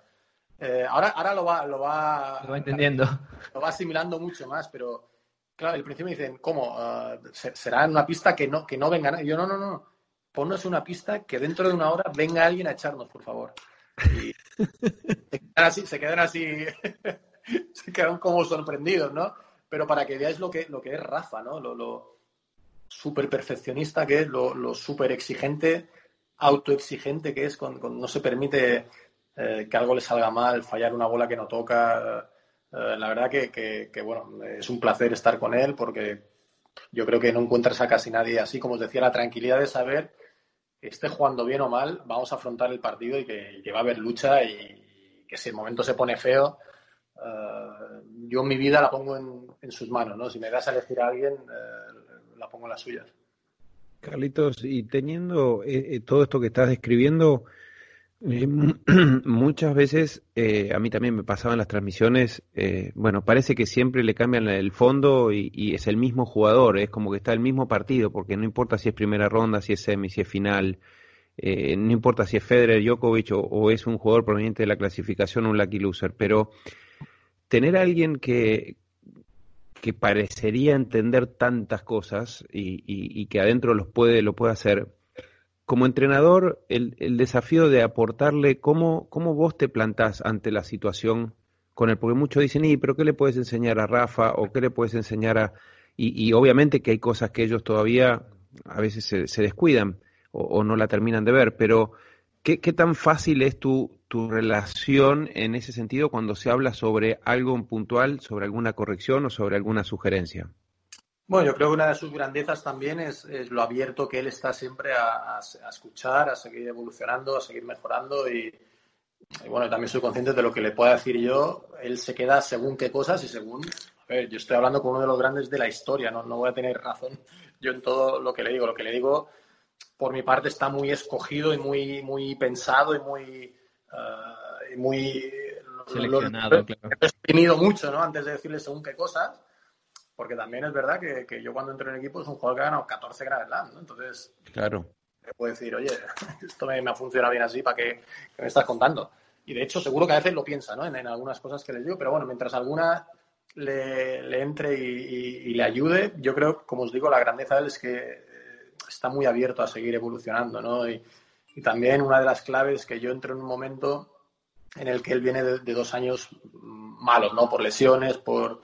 Eh, ahora, ahora lo va, lo va, Lo va entendiendo. lo va asimilando mucho más, pero claro, al principio me dicen, ¿cómo? Se- será en una pista que no, que no venga nadie. Yo, no, no, no. Ponnos una pista que dentro de una hora venga alguien a echarnos, por favor. Y se quedan así, se quedan así, se quedan como sorprendidos, ¿no? Pero para que veáis lo que, lo que es Rafa, ¿no? Lo, lo súper perfeccionista que es, lo, lo súper exigente, autoexigente que es, con, con- no se permite eh, que algo le salga mal, fallar una bola que no toca. Eh, la verdad que, que- bueno, es un placer estar con él porque yo creo que no encuentras a casi nadie así, como os decía, la tranquilidad de saber que esté jugando bien o mal, vamos a afrontar el partido y que, que va a haber lucha y que si el momento se pone feo, eh, yo mi vida la pongo en, en sus manos, ¿no? Si me das a elegir a alguien, eh, la pongo en las suyas. Carlitos, y teniendo eh, eh, todo esto que estás describiendo, eh, muchas veces a mí también me pasaba en las transmisiones, bueno, parece que siempre le cambian el fondo y, es el mismo jugador, es como que está el mismo partido, porque no importa si es primera ronda, si es semi, si es final, no importa si es Federer, Djokovic o, es un jugador proveniente de la clasificación un lucky loser, pero tener a alguien que, que parecería entender tantas cosas y, y- que adentro los puede, lo puede hacer. Como entrenador, el, el desafío de aportarle cómo, cómo vos te plantás ante la situación con él, porque muchos dicen, y pero ¿qué le puedes enseñar a Rafa? o qué le puedes enseñar a... Y, y obviamente que hay cosas que ellos todavía a veces se, descuidan o no la terminan de ver, pero ¿qué, tan fácil es tu, tu relación en ese sentido cuando se habla sobre algo puntual, sobre alguna corrección o sobre alguna sugerencia? Bueno, yo creo que una de sus grandezas también es, lo abierto que él está siempre a, escuchar, a seguir evolucionando, a seguir mejorando y, y bueno, también soy consciente de lo que le pueda decir yo. Él se queda según qué cosas y según... A ver, yo estoy hablando con uno de los grandes de la historia, no, no voy a tener razón yo en todo lo que le digo. Lo que le digo, por mi parte, está muy escogido y muy, muy pensado y muy... ah, y muy Seleccionado, lo- lo- claro. He exprimido mucho, ¿no? Antes de decirle según qué cosas porque también es verdad que, que yo cuando entro en equipo es un jugador que ha ganado 14 Grand Slam, ¿no? Entonces, Claro. me puedo decir, oye, esto me, me ha funcionado bien así, ¿para qué, qué me estás contando? Y de hecho, seguro que a veces lo piensa, ¿no? En, en algunas cosas que les digo, pero bueno, mientras alguna le, le entre y, y- y le ayude, yo creo, como os digo, la grandeza de él es que está muy abierto a seguir evolucionando, ¿no? Y, y también una de las claves que yo entro en un momento en el que él viene de, de dos años malos, ¿no? Por lesiones, por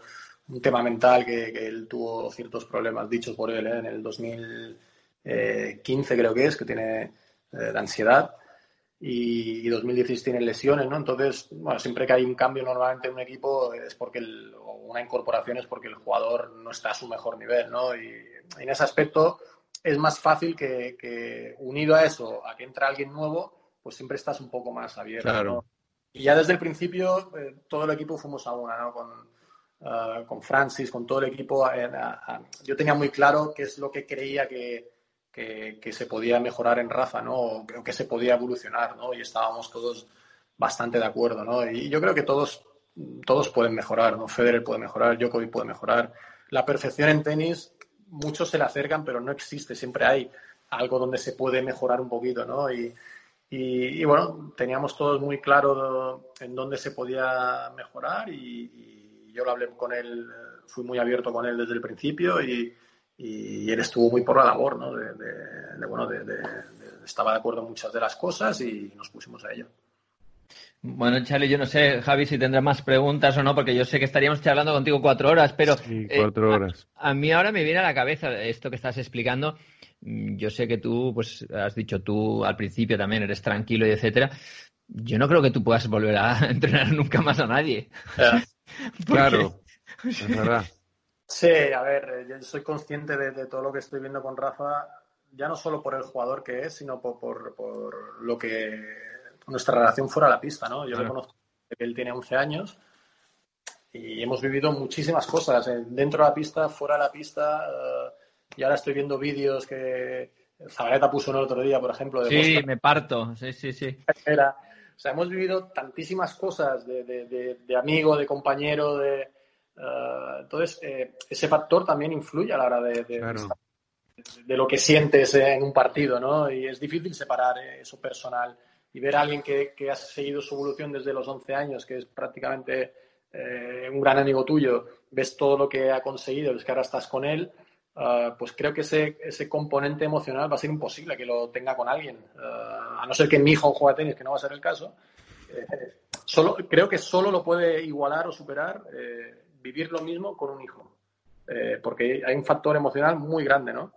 un tema mental que, que él tuvo ciertos problemas dichos por él ¿eh? en el 2015 creo que es, que tiene eh, de ansiedad y 2016 tiene lesiones, ¿no? Entonces, bueno, siempre que hay un cambio normalmente en un equipo es porque el, o una incorporación es porque el jugador no está a su mejor nivel, ¿no? Y en ese aspecto es más fácil que, que unido a eso, a que entra alguien nuevo, pues siempre estás un poco más abierto, Claro. ¿no? Y ya desde el principio eh, todo el equipo fuimos a una, ¿no? Con, ah, con Francis, con todo el equipo. a- a- yo tenía muy claro qué es lo que creía que, que, que se podía mejorar en Rafa, ¿no? O que se podía evolucionar, ¿no? Y estábamos todos bastante de acuerdo, ¿no? Y yo creo que todos, todos pueden mejorar, ¿no? Federer puede mejorar, Djokovic puede mejorar. La perfección en tenis, muchos se le acercan, pero no existe. Siempre hay algo donde se puede mejorar un poquito, ¿no? Y, bueno, teníamos todos muy claro en dónde se podía mejorar y, yo lo hablé con él, fui muy abierto con él desde el principio y, él estuvo muy por la labor, ¿no? De, bueno, estaba de acuerdo en muchas de las cosas y nos pusimos a ello. Bueno, Charlie, yo no sé, Javi, si tendrás más preguntas o no, porque yo sé que estaríamos charlando contigo cuatro horas, pero Sí, eh, cuatro horas. A, a mí ahora me viene a la cabeza esto que estás explicando. Mm, Yo sé que tú, pues, has dicho tú al principio también eres tranquilo y etcétera. Yo no creo que tú puedas volver a entrenar nunca más a nadie. Claro, es verdad. Sí, a ver, eh, yo soy consciente de, de todo lo que estoy viendo con Rafa, ya no solo por el jugador que es, sino por, por- por lo que nuestra relación fuera de la pista, ¿no? Yo le Claro. conozco desde que él tiene 11 años y hemos vivido muchísimas cosas, eh, dentro de la pista, fuera de la pista, eh, y ahora estoy viendo vídeos que Zabaleta puso en el otro día, por ejemplo, de Sí, me parto. Sí, sí, sí. Era- o sea, hemos vivido tantísimas cosas de, de- de- de amigo, de compañero, de... eh, entonces, eh, ese factor también influye a la hora de, de- Claro. de lo que sientes en un partido, ¿no? Y es difícil separar eso personal y ver a alguien que, que ha seguido su evolución desde los 11 años, que es prácticamente eh, un gran amigo tuyo, ves todo lo que ha conseguido, ves que ahora estás con él, ah, pues creo que ese, ese componente emocional va a ser imposible que lo tenga con alguien. Ah, a no ser que mi hijo juegue a tenis, que no va a ser el caso. Eh, solo, creo que solo lo puede igualar o superar eh, vivir lo mismo con un hijo. Porque hay un factor emocional muy grande, ¿no?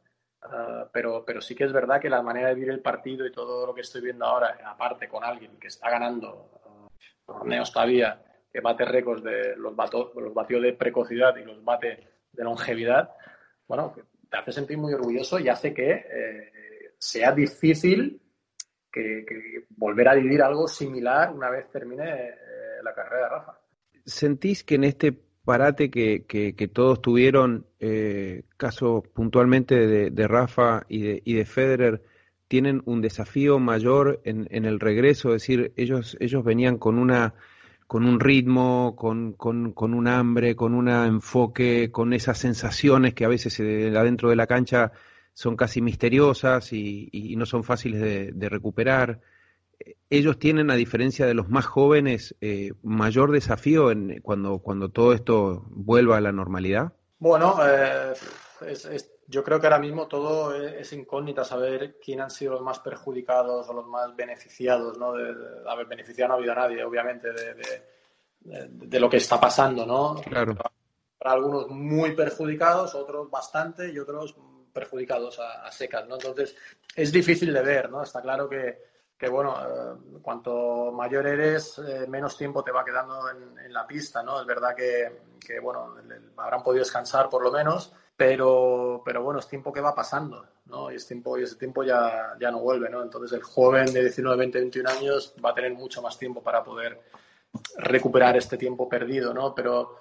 Ah, pero, pero sí que es verdad que la manera de vivir el partido y todo lo que estoy viendo ahora, aparte con alguien que está ganando ah, torneos todavía, que bate récords de los, bato- los batió de precocidad y los bate de longevidad, bueno, te hace sentir muy orgulloso y hace que eh, sea difícil que, que volver a vivir algo similar una vez termine eh, la carrera de Rafa. ¿Sentís que en este parate que, que, todos tuvieron, eh, caso puntualmente de, Rafa y de, y de Federer, tienen un desafío mayor en, el regreso? Es decir, ellos, ellos venían con una con un ritmo, con, con, un hambre, con un enfoque, con esas sensaciones que a veces adentro de la cancha son casi misteriosas y, no son fáciles de recuperar ellos tienen, a diferencia de los más jóvenes, eh, mayor desafío en, cuando, cuando todo esto vuelva a la normalidad? Bueno, eh, es, es, yo creo que ahora mismo todo es, es, incógnita saber quién han sido los más perjudicados o los más beneficiados, ¿no? De, de, a ver, beneficiado no ha habido a nadie, obviamente, de, de, de, lo que está pasando, ¿no? Claro. Para algunos muy perjudicados, otros bastante y otros perjudicados a, a secas, ¿no? Entonces, es difícil de ver, ¿no? Está claro que que bueno, eh, cuanto mayor eres, eh, menos tiempo te va quedando en, la pista, ¿no? Es verdad que, que bueno, el, el, habrán podido descansar por lo menos, pero, pero bueno, es tiempo que va pasando, ¿no? Y, es tiempo, y ese tiempo ya, ya no vuelve, ¿no? Entonces el joven de 19, 20, 21 años va a tener mucho más tiempo para poder recuperar este tiempo perdido, ¿no? Pero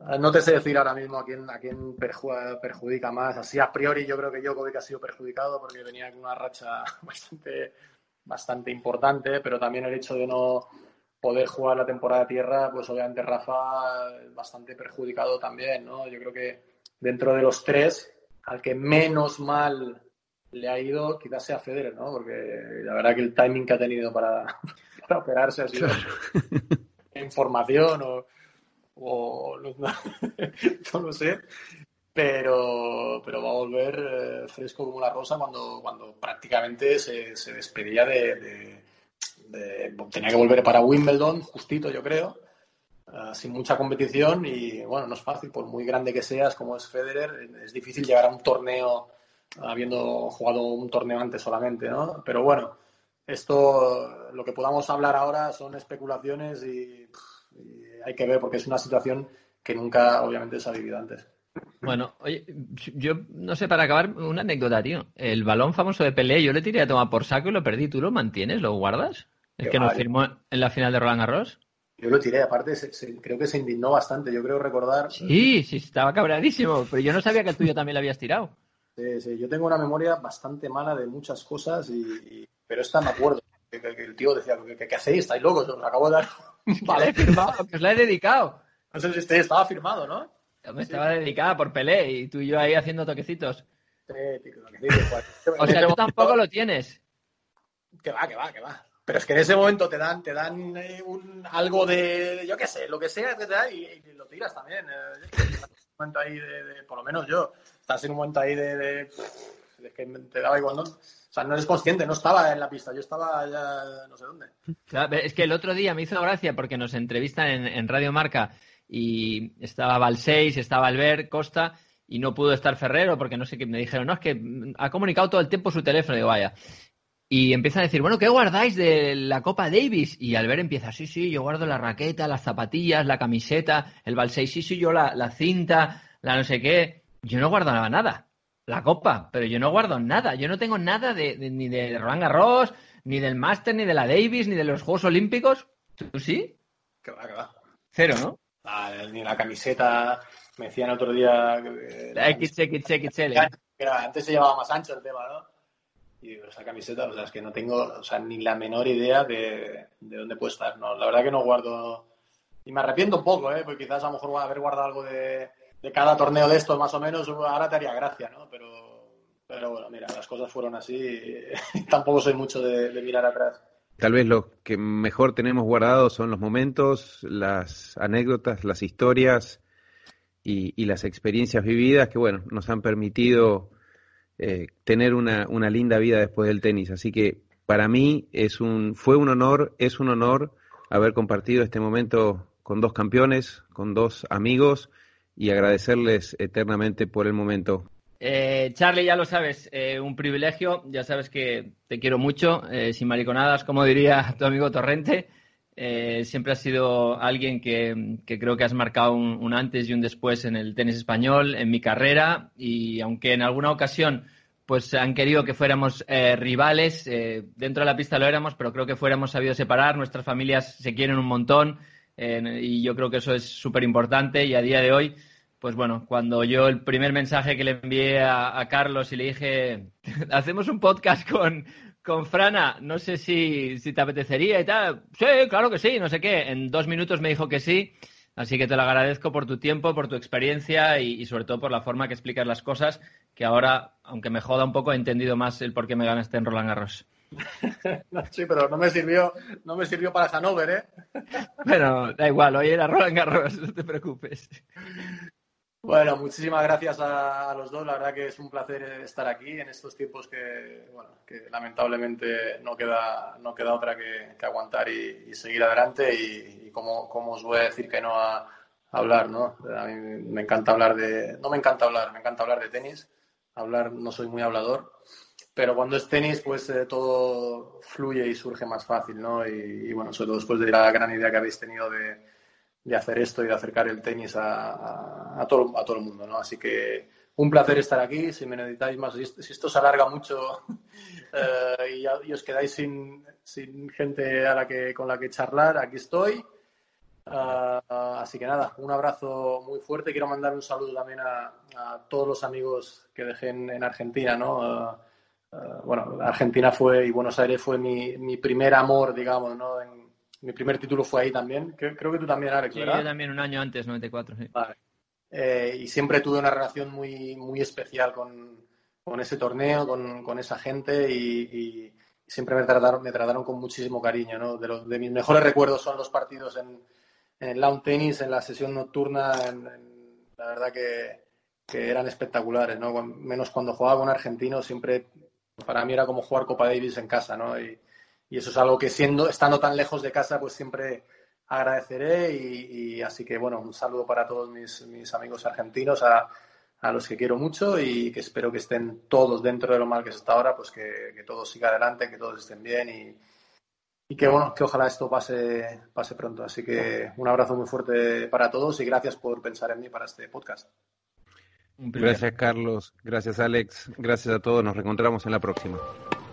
eh, no te sé decir ahora mismo a quién, a quién perjudica más. Así a priori yo creo que Djokovic ha sido perjudicado porque venía con una racha bastante bastante importante, pero también el hecho de no poder jugar la temporada de tierra, pues obviamente Rafa bastante perjudicado también, ¿no? Yo creo que dentro de los tres, al que menos mal le ha ido, quizás sea Federer, ¿no? Porque la verdad que el timing que ha tenido para, para operarse ha sido información o, o no, no, lo sé, pero, pero va a volver eh, fresco como la rosa cuando, cuando prácticamente se, se despedía de, de, Tenía que volver para Wimbledon, justito yo creo, uh, sin mucha competición y bueno, no es fácil, por muy grande que seas como es Federer, es difícil llegar a un torneo habiendo jugado un torneo antes solamente, ¿no? Pero bueno, esto, lo que podamos hablar ahora son especulaciones y hay que ver porque es una situación que nunca obviamente se ha vivido antes. Bueno, oye, yo no sé, para acabar, una anécdota, tío. El balón famoso de Pelé, yo le tiré a tomar por saco y lo perdí. ¿Tú lo mantienes? ¿Lo guardas? ¿Es que nos firmó en la final de Roland Garros? Yo lo tiré, aparte se, se, creo que se indignó bastante. Yo creo recordar. Sí, sí, estaba cabradísimo, pero yo no sabía que el tuyo también lo habías tirado. Sí, sí, yo tengo una memoria bastante mala de muchas cosas, y, y... pero esta me acuerdo. Que, que, que el tío decía, ¿qué, qué hacéis? ¿Estáis locos? Os acabo de dar. vale, firmado, que os la he dedicado. No sé si este estaba firmado, ¿no? Estaba dedicada por Pelé y tú y yo ahí haciendo toquecitos. Sí, toquecitos o sea, tú tampoco lo tienes. Que va, que va, que va. Pero es que en ese momento te dan, te dan eh, un, algo de, yo qué sé, lo que sea, te da y, y, lo tiras también. Eh, momento ahí de, de- por lo menos yo, estás en un momento ahí de, de, de que te daba igual, ¿no? O sea, no eres consciente, no estaba en la pista, yo estaba ya no sé dónde. Claro, Es que el otro día me hizo gracia porque nos entrevistan en, en Radio Marca y estaba Balseis, estaba Albert Costa y no pudo estar Ferrero porque no sé qué. Me dijeron, no, es que ha comunicado todo el tiempo su teléfono. Digo, vaya. Y empiezan a decir, bueno, ¿qué guardáis de la Copa Davis? Y Albert empieza, sí, sí, yo guardo la raqueta, las zapatillas, la camiseta, el Balseis, sí, sí, yo la, la cinta, la no sé qué. Yo no guardo nada. La Copa, pero yo no guardo nada. Yo no tengo nada de, de- ni de Roland Garros, ni del Master, ni de la Davis, ni de los Juegos Olímpicos. ¿Tú sí? Cero, ¿no? Ni la camiseta, me decían otro día que, La XXXL. era- antes se llevaba más ancho el tema, ¿no? Y digo, esa camiseta, o sea, es que no tengo, o sea, ni la menor idea de, de dónde puede estar, ¿no? La verdad que no guardo, y me arrepiento un poco, ¿eh? Porque quizás a lo mejor haber guardado algo de, de cada torneo de estos, más o menos, ahora te haría gracia, ¿no? Pero, pero bueno, mira, las cosas fueron así y tampoco soy mucho de, de mirar atrás. Tal vez lo que mejor tenemos guardado son los momentos, las anécdotas, las historias y, las experiencias vividas que, bueno, nos han permitido eh, tener una, una linda vida después del tenis. Así que para mí es un, fue un honor, es un honor haber compartido este momento con dos campeones, con dos amigos y agradecerles eternamente por el momento. Eh, Charlie, ya lo sabes, eh, un privilegio. Ya sabes que te quiero mucho, eh, sin mariconadas, como diría tu amigo Torrente. Eh, siempre has sido alguien que, creo que has marcado un, antes y un después en el tenis español, en mi carrera, y aunque en alguna ocasión pues han querido que fuéramos rivales, dentro de la pista lo éramos, pero creo que fuéramos sabido separar, nuestras familias se quieren un montón y yo creo que eso es súper importante y a día de hoy pues bueno, cuando yo el primer mensaje que le envié a, a Carlos y le dije, hacemos un podcast con, con Frana, no sé si, si te apetecería y tal. Sí, claro que sí, no sé qué. En dos minutos me dijo que sí. Así que te lo agradezco por tu tiempo, por tu experiencia y, y sobre todo por la forma que explicas las cosas, que ahora, aunque me joda un poco, he entendido más el por qué me ganaste en Roland Garros. Sí, pero no me sirvió, no me sirvió para Hanover, ¿eh? Bueno, da igual, hoy era Roland Garros, no te preocupes. Bueno, muchísimas gracias a, los dos. La verdad que es un placer estar aquí en estos tiempos que, bueno, que lamentablemente no queda, no queda otra que, que aguantar y, y seguir adelante. Y, y cómo os voy a decir que no a, a hablar, ¿no? A mí me encanta hablar de, no me encanta hablar, me encanta hablar de tenis. Hablar no soy muy hablador, pero cuando es tenis, pues eh, todo fluye y surge más fácil, ¿no? Y, y, bueno, sobre todo después de la gran idea que habéis tenido de de hacer esto y de acercar el tenis a, a, todo, a todo el mundo, ¿no? Así que un placer estar aquí. Si me necesitáis más, si esto, se alarga mucho eh, y, y, os quedáis sin, sin, gente a la que, con la que charlar, aquí estoy. Uh, así que nada, un abrazo muy fuerte. Quiero mandar un saludo también a, a todos los amigos que dejé en, en Argentina, ¿no? Uh, uh, bueno, Argentina fue y Buenos Aires fue mi, mi primer amor, digamos, ¿no? En, mi primer título fue ahí también. Creo, creo que tú también, Alex, sí, ¿verdad? yo también un año antes, 94, sí. Vale. Eh, y siempre tuve una relación muy, muy especial con, con ese torneo, con, con esa gente y, y, siempre me trataron, me trataron con muchísimo cariño. ¿no? De, los, de mis mejores recuerdos son los partidos en, en el lawn tennis, en la sesión nocturna, en, en, la verdad que, que, eran espectaculares. ¿no? Menos cuando jugaba con argentinos, siempre para mí era como jugar Copa Davis en casa. ¿no? Y, y eso es algo que siendo estando tan lejos de casa pues siempre agradeceré y, y así que bueno un saludo para todos mis, mis amigos argentinos a, a, los que quiero mucho y que espero que estén todos dentro de lo mal que se está ahora pues que, que todo siga adelante que todos estén bien y, y que bueno que ojalá esto pase pase pronto. Así que un abrazo muy fuerte para todos y gracias por pensar en mí para este podcast. Gracias Carlos. Gracias Alex. Gracias a todos. Nos reencontramos en la próxima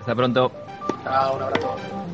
hasta pronto Chao, un abrazo.